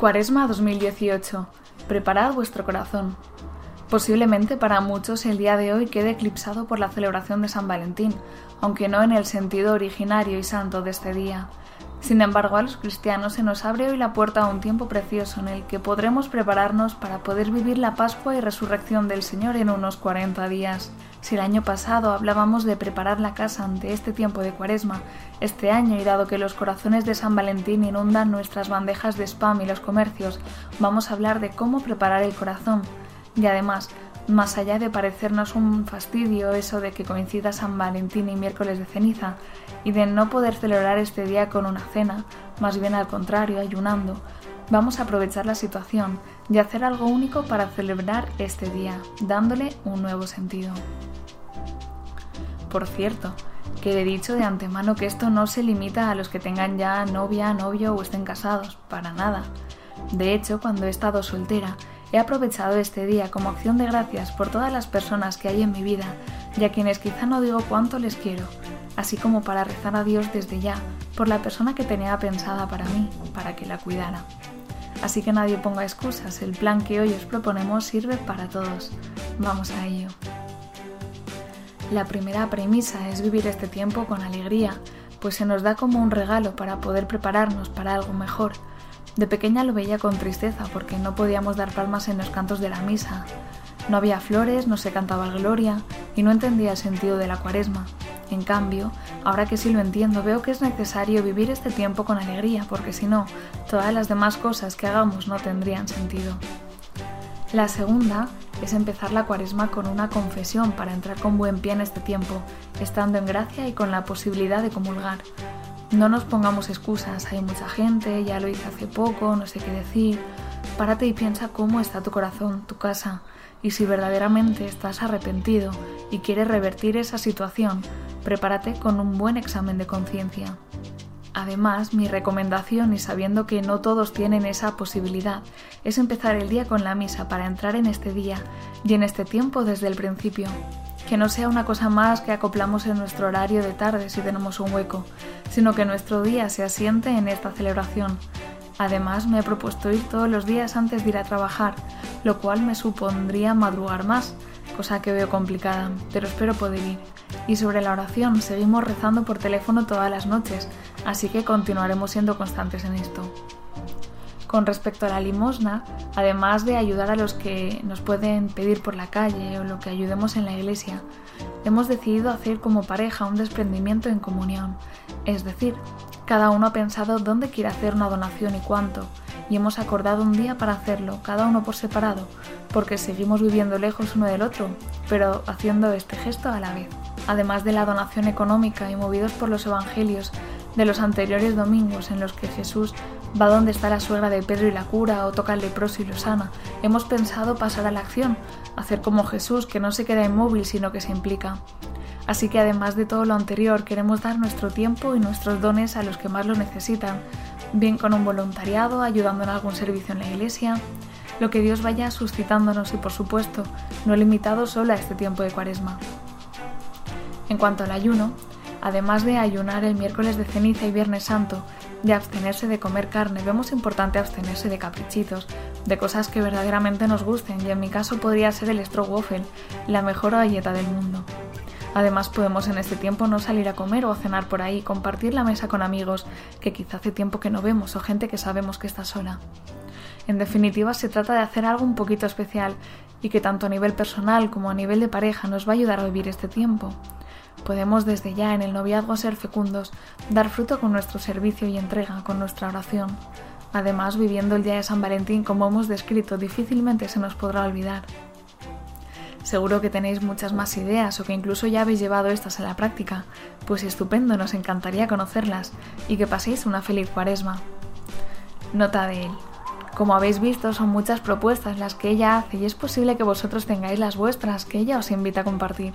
Cuaresma 2018. Preparad vuestro corazón. Posiblemente para muchos el día de hoy quede eclipsado por la celebración de San Valentín, aunque no en el sentido originario y santo de este día. Sin embargo, a los cristianos se nos abre hoy la puerta a un tiempo precioso en el que podremos prepararnos para poder vivir la Pascua y resurrección del Señor en unos 40 días. Si el año pasado hablábamos de preparar la casa ante este tiempo de cuaresma, este año, y dado que los corazones de San Valentín inundan nuestras bandejas de spam y los comercios, vamos a hablar de cómo preparar el corazón. Y además, más allá de parecernos un fastidio eso de que coincida San Valentín y miércoles de ceniza, y de no poder celebrar este día con una cena, más bien al contrario, ayunando, vamos a aprovechar la situación y hacer algo único para celebrar este día, dándole un nuevo sentido. Por cierto, que he dicho de antemano que esto no se limita a los que tengan ya novia, novio o estén casados, para nada. De hecho, cuando he estado soltera, He aprovechado este día como acción de gracias por todas las personas que hay en mi vida y a quienes quizá no digo cuánto les quiero, así como para rezar a Dios desde ya por la persona que tenía pensada para mí, para que la cuidara. Así que nadie ponga excusas, el plan que hoy os proponemos sirve para todos. Vamos a ello. La primera premisa es vivir este tiempo con alegría, pues se nos da como un regalo para poder prepararnos para algo mejor, de pequeña lo veía con tristeza porque no podíamos dar palmas en los cantos de la misa. No había flores, no se cantaba gloria y no entendía el sentido de la cuaresma. En cambio, ahora que sí lo entiendo, veo que es necesario vivir este tiempo con alegría porque si no, todas las demás cosas que hagamos no tendrían sentido. La segunda es empezar la cuaresma con una confesión para entrar con buen pie en este tiempo, estando en gracia y con la posibilidad de comulgar. No nos pongamos excusas, hay mucha gente, ya lo hice hace poco, no sé qué decir. Párate y piensa cómo está tu corazón, tu casa, y si verdaderamente estás arrepentido y quieres revertir esa situación, prepárate con un buen examen de conciencia. Además, mi recomendación, y sabiendo que no todos tienen esa posibilidad, es empezar el día con la misa para entrar en este día y en este tiempo desde el principio que no sea una cosa más que acoplamos en nuestro horario de tarde si tenemos un hueco, sino que nuestro día se asiente en esta celebración. Además, me he propuesto ir todos los días antes de ir a trabajar, lo cual me supondría madrugar más, cosa que veo complicada, pero espero poder ir. Y sobre la oración, seguimos rezando por teléfono todas las noches, así que continuaremos siendo constantes en esto. Con respecto a la limosna, además de ayudar a los que nos pueden pedir por la calle o lo que ayudemos en la iglesia, hemos decidido hacer como pareja un desprendimiento en comunión, es decir, cada uno ha pensado dónde quiere hacer una donación y cuánto, y hemos acordado un día para hacerlo, cada uno por separado, porque seguimos viviendo lejos uno del otro, pero haciendo este gesto a la vez. Además de la donación económica y movidos por los evangelios de los anteriores domingos en los que Jesús va donde está la suegra de Pedro y la cura o toca al leproso y lo sana. Hemos pensado pasar a la acción, hacer como Jesús, que no se queda inmóvil sino que se implica. Así que además de todo lo anterior, queremos dar nuestro tiempo y nuestros dones a los que más lo necesitan, bien con un voluntariado, ayudando en algún servicio en la iglesia, lo que Dios vaya suscitándonos y por supuesto, no limitado solo a este tiempo de cuaresma. En cuanto al ayuno, además de ayunar el miércoles de ceniza y viernes santo, de abstenerse de comer carne, vemos importante abstenerse de caprichitos, de cosas que verdaderamente nos gusten, y en mi caso podría ser el strogoffel, la mejor galleta del mundo. Además podemos en este tiempo no salir a comer o a cenar por ahí, compartir la mesa con amigos que quizá hace tiempo que no vemos o gente que sabemos que está sola. En definitiva, se trata de hacer algo un poquito especial y que tanto a nivel personal como a nivel de pareja nos va a ayudar a vivir este tiempo. Podemos desde ya en el noviazgo ser fecundos, dar fruto con nuestro servicio y entrega, con nuestra oración. Además, viviendo el día de San Valentín como hemos descrito, difícilmente se nos podrá olvidar. Seguro que tenéis muchas más ideas o que incluso ya habéis llevado estas a la práctica, pues estupendo, nos encantaría conocerlas y que paséis una feliz cuaresma. Nota de él. Como habéis visto, son muchas propuestas las que ella hace y es posible que vosotros tengáis las vuestras que ella os invita a compartir.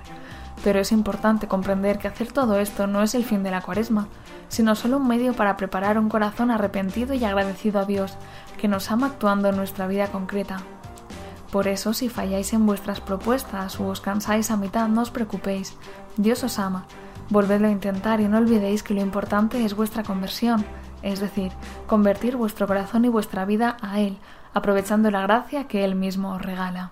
Pero es importante comprender que hacer todo esto no es el fin de la cuaresma, sino solo un medio para preparar un corazón arrepentido y agradecido a Dios, que nos ama actuando en nuestra vida concreta. Por eso, si falláis en vuestras propuestas o os cansáis a mitad, no os preocupéis. Dios os ama. Volvedlo a intentar y no olvidéis que lo importante es vuestra conversión, es decir, convertir vuestro corazón y vuestra vida a Él, aprovechando la gracia que Él mismo os regala.